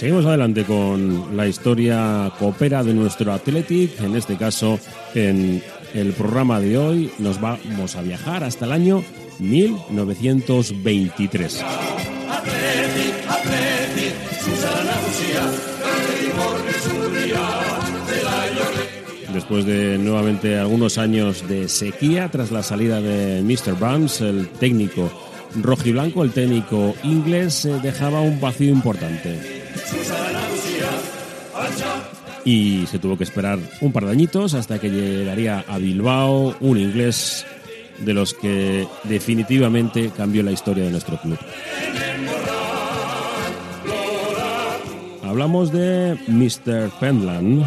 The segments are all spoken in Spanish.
Seguimos adelante con la historia coopera de nuestro Athletic. En este caso, en el programa de hoy nos vamos a viajar hasta el año 1923. Después de nuevamente algunos años de sequía tras la salida de Mr. Burns, el técnico rojiblanco, el técnico inglés, dejaba un vacío importante y se tuvo que esperar un par de añitos hasta que llegaría a Bilbao un inglés de los que definitivamente cambió la historia de nuestro club. Hablamos de Mr. Penland.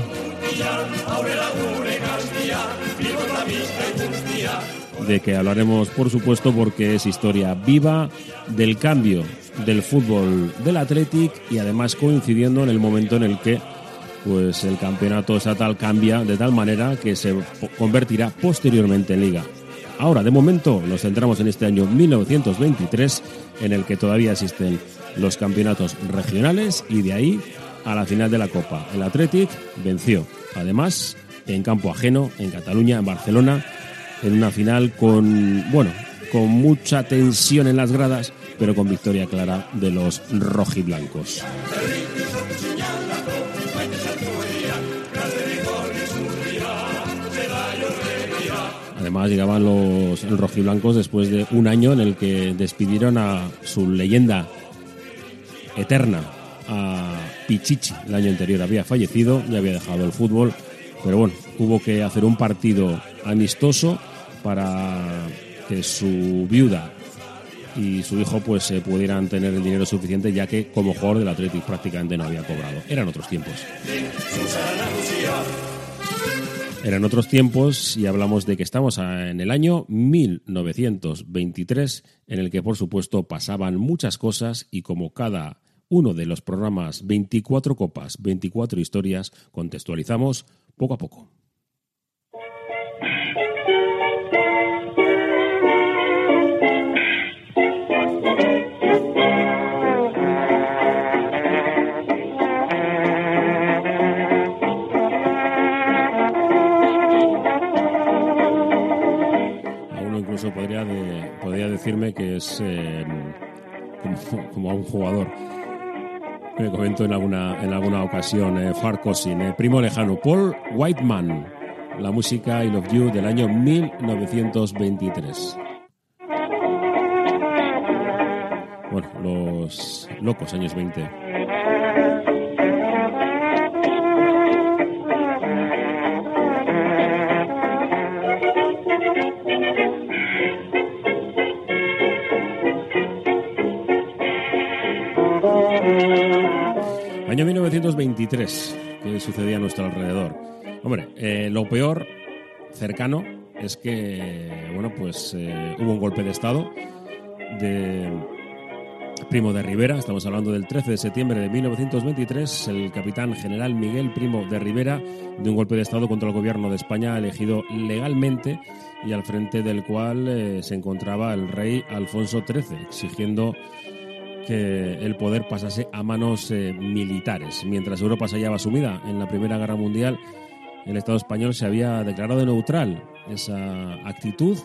De que hablaremos, por supuesto, porque es historia viva del cambio del fútbol del Athletic y además coincidiendo en el momento en el que pues el campeonato estatal cambia de tal manera que se convertirá posteriormente en liga. Ahora, de momento, nos centramos en este año 1923, en el que todavía existen los campeonatos regionales y de ahí a la final de la Copa. El Athletic venció, además, en campo ajeno, en Cataluña, en Barcelona, en una final con, bueno, con mucha tensión en las gradas, pero con victoria clara de los rojiblancos. Además llegaban los rojiblancos después de un año en el que despidieron a su leyenda eterna, a Pichichi. El año anterior había fallecido, ya había dejado el fútbol, pero bueno, hubo que hacer un partido amistoso para que su viuda y su hijo pues eh, pudieran tener el dinero suficiente ya que como jugador del Athletic prácticamente no había cobrado. Eran otros tiempos. Eran otros tiempos y hablamos de que estamos en el año 1923, en el que por supuesto pasaban muchas cosas y como cada uno de los programas 24 copas, 24 historias, contextualizamos poco a poco. Decirme que es eh, como, a un jugador. Me comento en alguna, en alguna ocasión, eh, Farcosin, eh, primo lejano, Paul Whiteman, la música I Love You del año 1923. Bueno, los locos años 20. Año 1923, ¿qué sucedía a nuestro alrededor? Hombre, eh, lo peor cercano es que, bueno, pues eh, hubo un golpe de Estado de Primo de Rivera, estamos hablando del 13 de septiembre de 1923, el capitán general Miguel Primo de Rivera, de un golpe de Estado contra el gobierno de España elegido legalmente y al frente del cual eh, se encontraba el rey Alfonso XIII, exigiendo que el poder pasase a manos eh, militares. Mientras Europa se hallaba sumida en la Primera Guerra Mundial, el Estado español se había declarado neutral. Esa actitud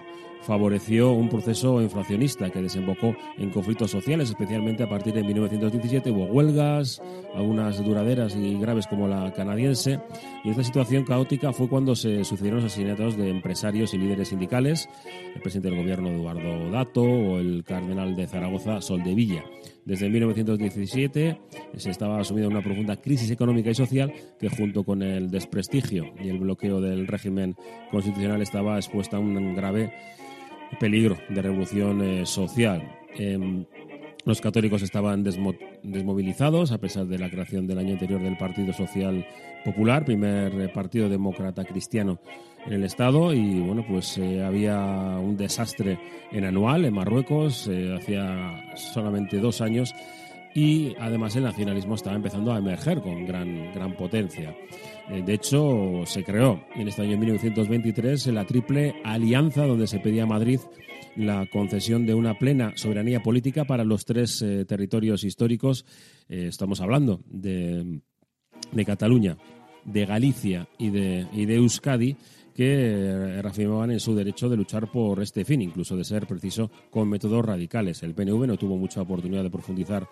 favoreció un proceso inflacionista que desembocó en conflictos sociales, especialmente a partir de 1917 hubo huelgas, algunas duraderas y graves como la canadiense, y esta situación caótica fue cuando se sucedieron los asesinatos de empresarios y líderes sindicales, el presidente del gobierno Eduardo Dato o el cardenal de Zaragoza Soldevilla. Desde 1917 se estaba asumiendo una profunda crisis económica y social que junto con el desprestigio y el bloqueo del régimen constitucional estaba expuesta a un grave peligro de revolución eh, social. Em, Los católicos estaban desmovilizados a pesar de la creación del año anterior del Partido Social Popular, primer eh, partido demócrata cristiano en el Estado. Y bueno, pues eh, había un desastre en Anual, en Marruecos, eh, hacía solamente dos años. Y además el nacionalismo estaba empezando a emerger con gran, gran potencia. de hecho, se creó en este año 1923 la Triple Alianza, donde se pedía a Madrid la concesión de una plena soberanía política para los tres eh, territorios históricos. Eh, estamos hablando de, Cataluña, de Galicia y de, de Euskadi que eh, reafirmaban en su derecho de luchar por este fin, incluso de ser preciso con métodos radicales. El PNV no tuvo mucha oportunidad de profundizar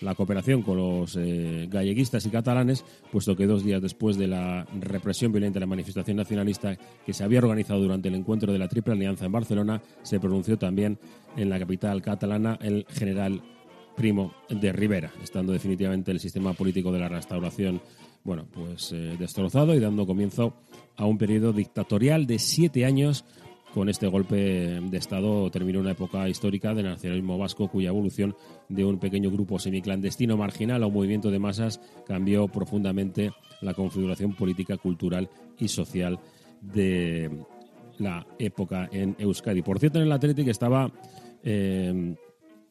la cooperación con los eh, galleguistas y catalanes, puesto que dos días después de la represión violenta de la manifestación nacionalista que se había organizado durante el encuentro de la Triple Alianza en Barcelona, se pronunció también en la capital catalana el general Primo de Rivera, estando definitivamente el sistema político de la restauración bueno, pues eh, destrozado y dando comienzo a un periodo dictatorial de siete años con este golpe de Estado terminó una época histórica del nacionalismo vasco cuya evolución de un pequeño grupo semiclandestino marginal a un movimiento de masas cambió profundamente la configuración política, cultural y social de la época en Euskadi. Por cierto, en el Atlético estaba eh,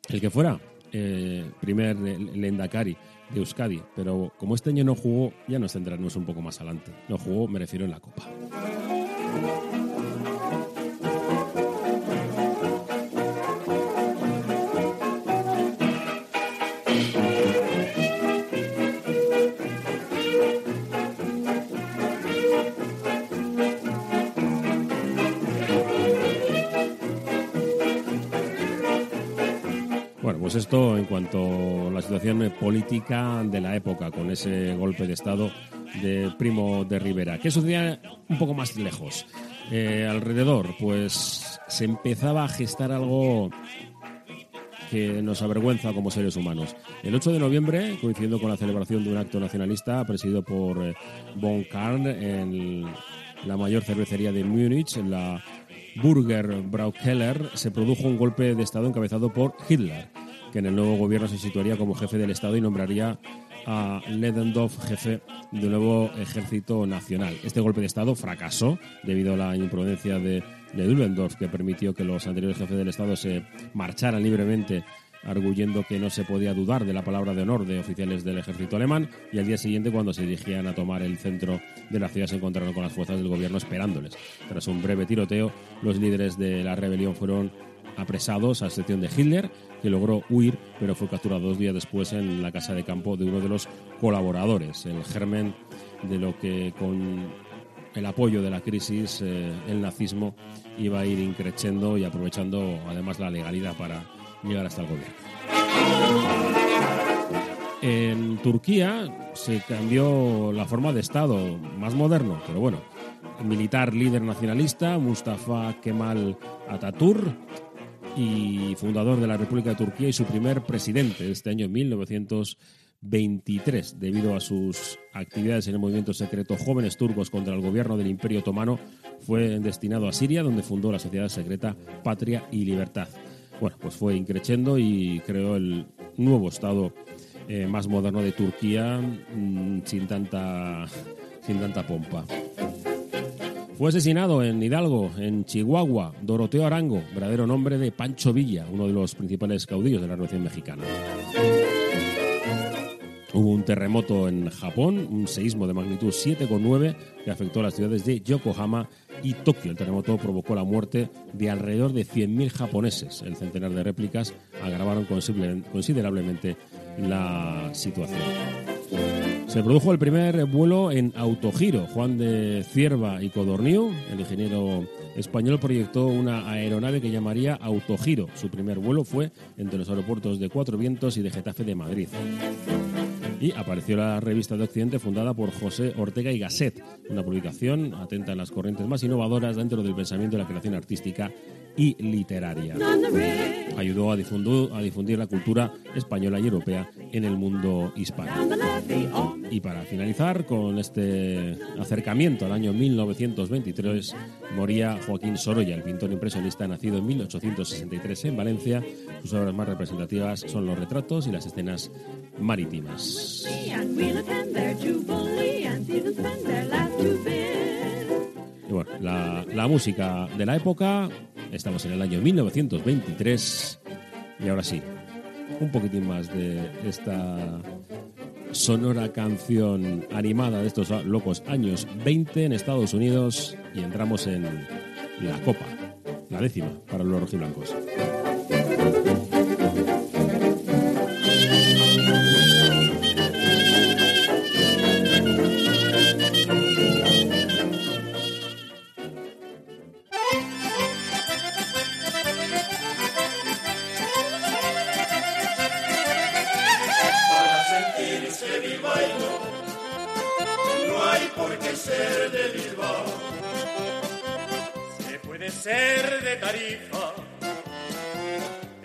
el que fuera eh, primer Lendakari de Euskadi, pero como este año no jugó, ya nos centraremos un poco más adelante. No jugó, me refiero en la Copa. La situación política de la época, con ese golpe de Estado de Primo de Rivera. ¿Qué sucedía un poco más lejos? Eh, alrededor, pues se empezaba a gestar algo que nos avergüenza como seres humanos. El 8 de noviembre, coincidiendo con la celebración de un acto nacionalista presidido por eh, Von Karn en la mayor cervecería de Múnich, en la Burger Braukeller, se produjo un golpe de Estado encabezado por Hitler que en el nuevo gobierno se situaría como jefe del Estado y nombraría a Ledendorf jefe del nuevo ejército nacional. Este golpe de Estado fracasó debido a la imprudencia de, de que permitió que los anteriores jefes del Estado se marcharan libremente arguyendo que no se podía dudar de la palabra de honor de oficiales del ejército alemán y al día siguiente cuando se dirigían a tomar el centro de la ciudad se encontraron con las fuerzas del gobierno esperándoles. Tras un breve tiroteo, los líderes de la rebelión fueron apresados a excepción de Hitler, que logró huir, pero fue capturado dos días después en la casa de campo de uno de los colaboradores, el germen de lo que con el apoyo de la crisis eh, el nazismo iba a ir increciendo y aprovechando además la legalidad para llegar hasta el gobierno. En Turquía se cambió la forma de Estado, más moderno, pero bueno, militar líder nacionalista, Mustafa Kemal Atatürk, y fundador de la República de Turquía y su primer presidente este año 1923, debido a sus actividades en el movimiento secreto Jóvenes Turcos contra el gobierno del Imperio Otomano, fue destinado a Siria, donde fundó la sociedad secreta Patria y Libertad. Bueno, pues fue increciendo y creó el nuevo Estado eh, más moderno de Turquía mm, sin, tanta, sin tanta pompa. Fue asesinado en Hidalgo, en Chihuahua, Doroteo Arango, verdadero nombre de Pancho Villa, uno de los principales caudillos de la Revolución Mexicana. Hubo un terremoto en Japón, un seísmo de magnitud 7,9 que afectó a las ciudades de Yokohama y Tokio. El terremoto provocó la muerte de alrededor de 100.000 japoneses. El centenar de réplicas agravaron considerablemente la situación. Se produjo el primer vuelo en autogiro. Juan de Cierva y Codornío, el ingeniero español, proyectó una aeronave que llamaría Autogiro. Su primer vuelo fue entre los aeropuertos de Cuatro Vientos y de Getafe de Madrid. Y apareció la revista de Occidente fundada por José Ortega y Gasset, una publicación atenta a las corrientes más innovadoras dentro del pensamiento de la creación artística y literaria. Ayudó a difundir, la cultura española y europea en el mundo hispano. Y para finalizar con este acercamiento al año 1923, moría Joaquín Sorolla, el pintor impresionista nacido en 1863 en Valencia. Sus obras más representativas son los retratos y las escenas marítimas. Y bueno, la música de la época, estamos en el año 1923 y ahora sí, un poquitín más de esta sonora canción animada de estos locos años 20 en Estados Unidos y entramos en la copa, la décima para los rojiblancos. Ser de Bilbao. Se puede ser de Tarifa,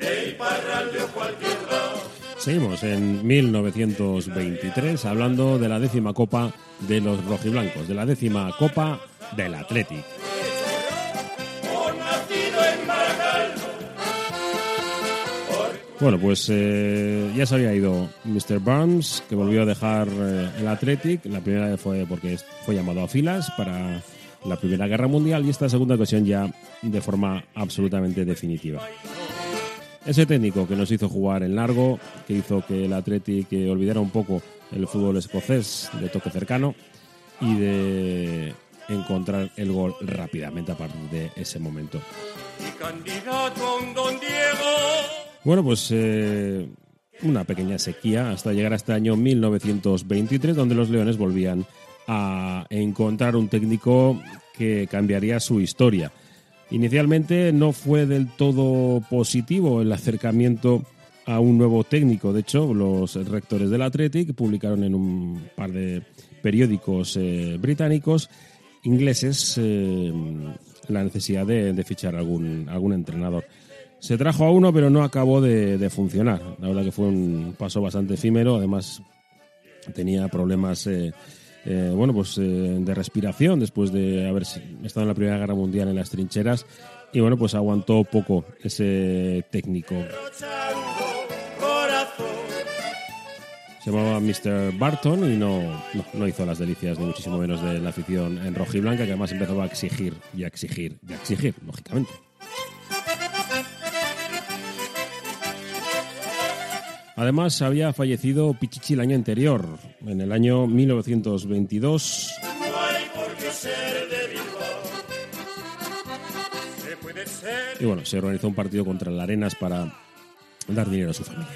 de Iparralde o cualquier lado. Seguimos en 1923 hablando de la décima copa de los rojiblancos, de la décima copa del Athletic. Bueno, pues eh, ya se había ido Mr. Burns, que volvió a dejar eh, el Athletic. La primera vez fue porque fue llamado a filas para la Primera Guerra Mundial y esta segunda ocasión ya de forma absolutamente definitiva. Ese técnico que nos hizo jugar en largo, que hizo que el Athletic eh, olvidara un poco el fútbol escocés de toque cercano y de encontrar el gol rápidamente a partir de ese momento. y candidato don Diego. Bueno, pues eh, una pequeña sequía hasta llegar a este año 1923, donde los Leones volvían a encontrar un técnico que cambiaría su historia. Inicialmente no fue del todo positivo el acercamiento a un nuevo técnico. De hecho, los rectores del Athletic publicaron en un par de periódicos eh, británicos ingleses eh, la necesidad de, de fichar algún, algún entrenador. Se trajo a uno, pero no acabó de, funcionar. La verdad que fue un paso bastante efímero. Además, tenía problemas eh, eh, bueno, pues, eh, de respiración después de haber estado en la Primera Guerra Mundial en las trincheras. Y bueno, pues aguantó poco ese técnico. Se llamaba Mr. Barton y no, no, hizo las delicias, ni muchísimo menos de la afición en rojiblanca, que además empezó a exigir y a exigir y a exigir, lógicamente. Además, había fallecido Pichichi el año anterior, en el año 1922. No hay por qué ser de Bilbao. Se puede ser Y bueno, se organizó un partido contra el Arenas para dar dinero a su familia.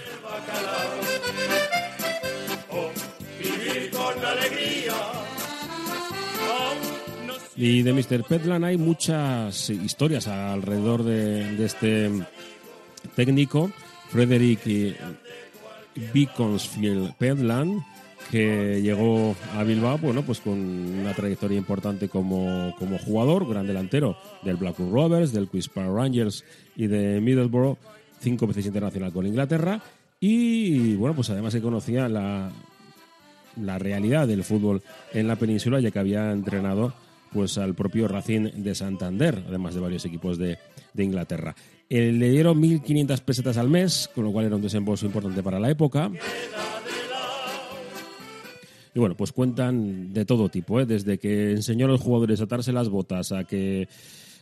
Y de Mr. Petland hay muchas historias alrededor de, de este técnico, Frederick Beaconsfield Petland, que llegó a Bilbao bueno, pues con una trayectoria importante como, como jugador, gran delantero del Blackburn Rovers, del Queen's Park Rangers y de Middlesbrough, cinco veces internacional con Inglaterra. Y bueno, pues además se conocía la, la realidad del fútbol en la península, ya que había entrenado pues al propio Racing de Santander, además de varios equipos de, de Inglaterra. Eh, le dieron 1.500 pesetas al mes, con lo cual era un desembolso importante para la época. Y bueno, pues cuentan de todo tipo, ¿eh? desde que enseñó a los jugadores a atarse las botas a que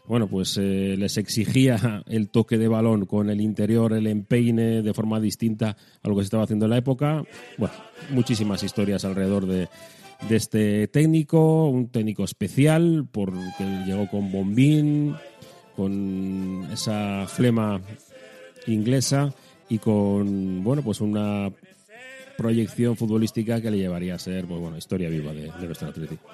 bueno, pues eh, les exigía el toque de balón con el interior, el empeine de forma distinta a lo que se estaba haciendo en la época. Bueno, muchísimas historias alrededor de, de este técnico, un técnico especial porque llegó con bombín, con esa flema inglesa y con, bueno, pues una proyección futbolística que le llevaría a ser, pues bueno, historia viva de, de nuestro Atlético.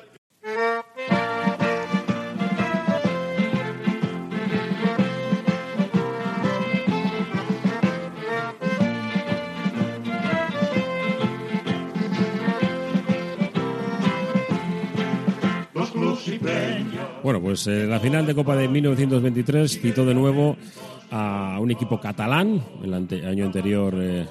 Pues eh, la final de Copa de 1923 citó de nuevo a un equipo catalán. El año anterior eh,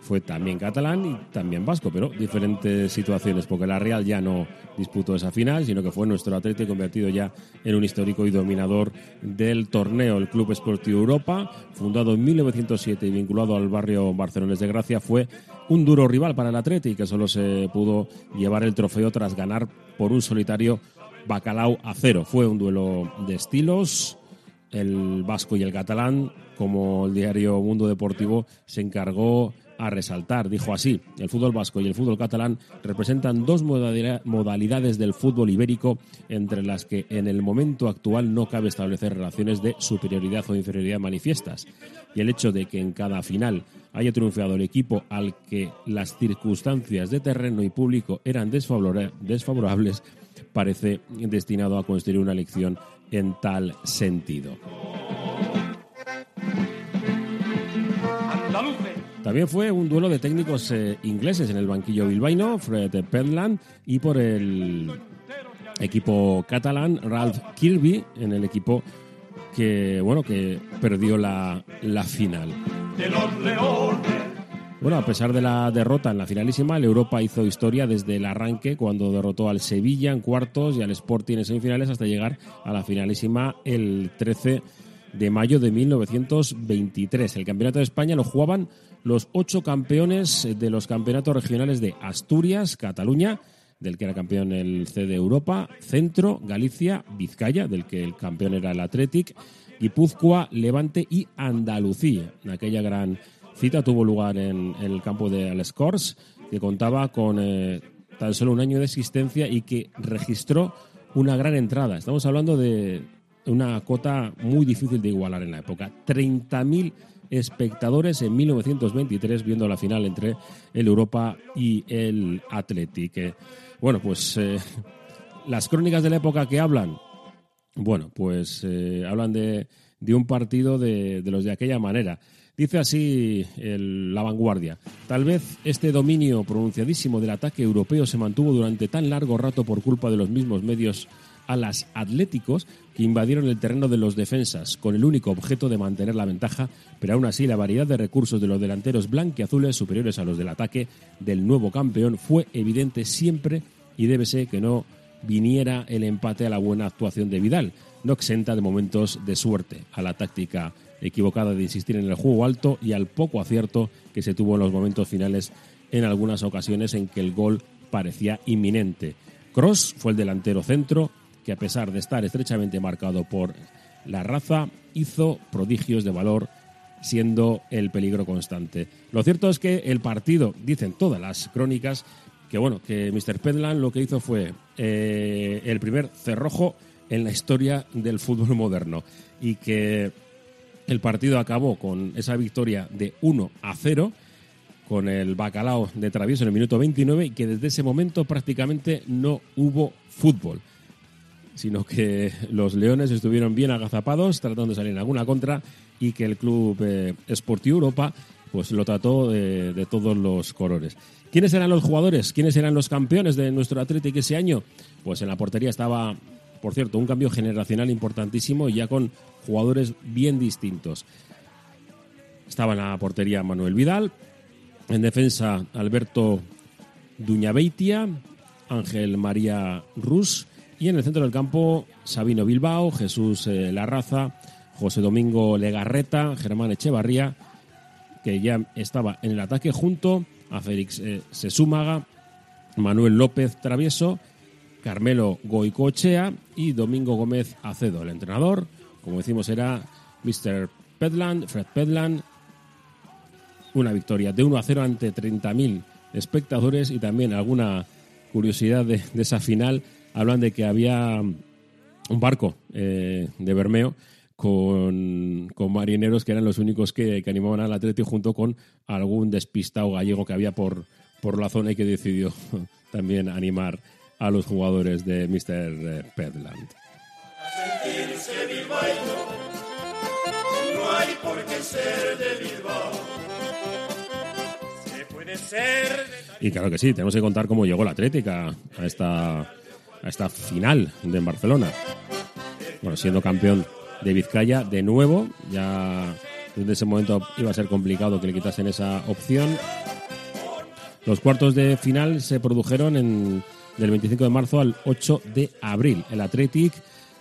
fue también catalán y también vasco, pero diferentes situaciones, porque la Real ya no disputó esa final, sino que fue nuestro Atlético convertido ya en un histórico y dominador del torneo. El Club Esportivo Europa, fundado en 1907 y vinculado al barrio Barcelones de Gracia, fue un duro rival para el Atlético, que solo se pudo llevar el trofeo tras ganar por un solitario Bacalao a cero. Fue un duelo de estilos, el vasco y el catalán, como el diario Mundo Deportivo se encargó a resaltar. Dijo así, el fútbol vasco y el fútbol catalán representan dos modalidades del fútbol ibérico entre las que en el momento actual no cabe establecer relaciones de superioridad o inferioridad manifiestas. Y el hecho de que en cada final haya triunfado el equipo al que las circunstancias de terreno y público eran desfavorables parece destinado a construir una lección en tal sentido. También fue un duelo de técnicos eh, ingleses en el banquillo bilbaíno, Fred Penland, y por el equipo catalán, Ralph Kirby, en el equipo que, bueno, que perdió la, la final. Bueno, a pesar de la derrota en la finalísima, el Europa hizo historia desde el arranque cuando derrotó al Sevilla en cuartos y al Sporting en semifinales hasta llegar a la finalísima el 13 de mayo de 1923. El Campeonato de España lo jugaban los ocho campeones de los campeonatos regionales de Asturias, Cataluña, del que era campeón el C de Europa, Centro, Galicia, Vizcaya, del que el campeón era el Athletic, Guipúzcoa, Levante y Andalucía. Aquella gran cita tuvo lugar en, el campo de Alescors, que contaba con eh, tan solo un año de existencia y que registró una gran entrada. Estamos hablando de una cota muy difícil de igualar en la época. 30.000 espectadores en 1923 viendo la final entre el Europa y el Athletic. Bueno, pues eh, las crónicas de la época que hablan, bueno, pues eh, hablan de, un partido de, de los de aquella manera. Dice así la vanguardia. Tal vez este dominio pronunciadísimo del ataque europeo se mantuvo durante tan largo rato por culpa de los mismos medios alas atléticos que invadieron el terreno de los defensas con el único objeto de mantener la ventaja, pero aún así la variedad de recursos de los delanteros blanquiazules superiores a los del ataque del nuevo campeón fue evidente siempre y debe ser que no viniera el empate a la buena actuación de Vidal, no exenta de momentos de suerte a la táctica equivocada de insistir en el juego alto y al poco acierto que se tuvo en los momentos finales en algunas ocasiones en que el gol parecía inminente. Cross fue el delantero centro que a pesar de estar estrechamente marcado por la raza, hizo prodigios de valor siendo el peligro constante. Lo cierto es que el partido, dicen todas las crónicas, que bueno, que Mr. Pedland lo que hizo fue eh, el primer cerrojo en la historia del fútbol moderno y que el partido acabó con esa victoria de 1 a 0 con el bacalao de travieso en el minuto 29 y que desde ese momento prácticamente no hubo fútbol, sino que los leones estuvieron bien agazapados tratando de salir en alguna contra y que el club eh, Europa pues lo trató de, de, todos los colores. ¿Quiénes eran los jugadores? ¿Quiénes eran los campeones de nuestro Atlético ese año? Pues en la portería estaba por cierto, un cambio generacional importantísimo y ya con jugadores bien distintos. Estaba en la portería Manuel Vidal, en defensa Alberto Duñabeitia, Ángel María Rus y en el centro del campo Sabino Bilbao, Jesús eh, Larraza, José Domingo Legarreta, Germán Echevarría, que ya estaba en el ataque junto a Félix eh, Sesúmaga, Manuel López Travieso Carmelo Goicochea y Domingo Gómez Acedo. El entrenador, como decimos, era Mr. Pedland, Fred Pedland. Una victoria de 1 a 0 ante 30.000 espectadores y también alguna curiosidad de, esa final. Hablan de que había un barco eh, de Bermeo con, marineros que eran los únicos que, animaban al Atlético junto con algún despistado gallego que había por, por la zona y que decidió también animar a los jugadores de Mr. Y claro que sí, tenemos que contar cómo llegó la Atlética a esta a esta final de Barcelona. Bueno, siendo campeón de Vizcaya de nuevo, ya desde ese momento iba a ser complicado que le quitasen esa opción. Los cuartos de final se produjeron en, del 25 de marzo al 8 de abril. El Athletic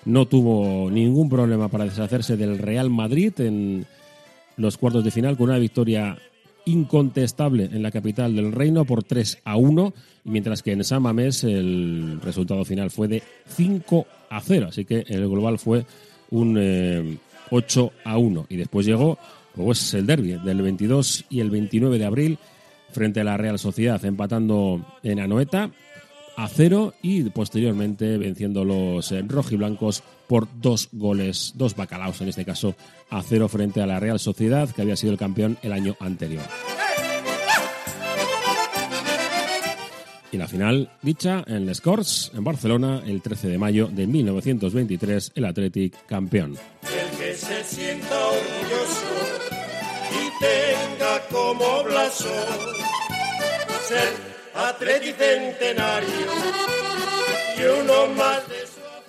no tuvo ningún problema para deshacerse del Real Madrid en los cuartos de final con una victoria incontestable en la capital del reino por 3 a 1, mientras que en San Mamés el resultado final fue de 5 a 0, así que el global fue un 8 eh, a 1. Y después llegó pues, el derby del 22 y el 29 de abril frente a la Real Sociedad, empatando en Anoeta a cero y posteriormente venciendo los rojiblancos por dos goles, dos bacalaos en este caso, a cero frente a la Real Sociedad, que había sido el campeón el año anterior. Y la final dicha en Les Corts, en Barcelona, el 13 de mayo de 1923, el Athletic campeón. El que se sienta orgulloso y tenga como blasón ser y uno más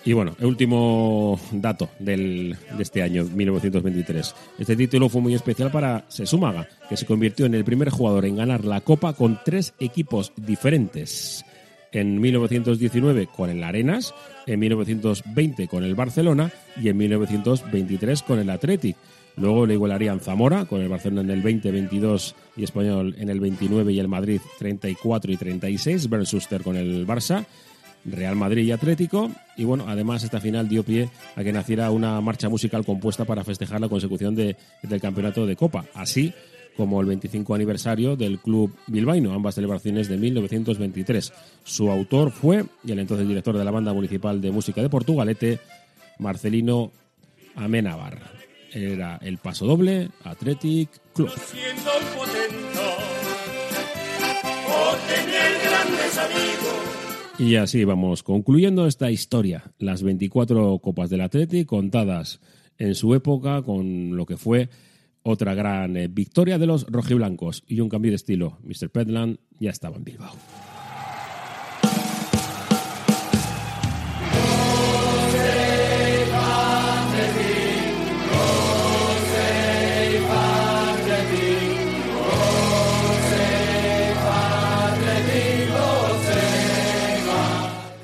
Y bueno, el último dato del, de este año, 1923. Este título fue muy especial para Sesúmaga, que se convirtió en el primer jugador en ganar la Copa con tres equipos diferentes. En 1919 con el Arenas, en 1920 con el Barcelona y en 1923 con el Athletic. Luego le igualarían Zamora con el Barcelona en el 20, 22 y Español en el 29 y el Madrid 34 y 36. Bernsuster con el Barça. Real Madrid y Atlético. Y bueno, además esta final dio pie a que naciera una marcha musical compuesta para festejar la consecución de, del campeonato de Copa, así como el 25 aniversario del club bilbaíno, ambas celebraciones de 1923. Su autor fue, y el entonces director de la banda municipal de música de Portugalete, Marcelino Amenábar era el Paso Doble Athletic Club. Y así vamos concluyendo esta historia, las 24 copas del Athletic contadas en su época con lo que fue otra gran eh, victoria de los rojiblancos y un cambio de estilo. Mr. Petland ya estaba en Bilbao.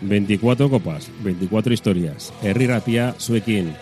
...24 copas, 24 historias. Herri Ratia, Suekin,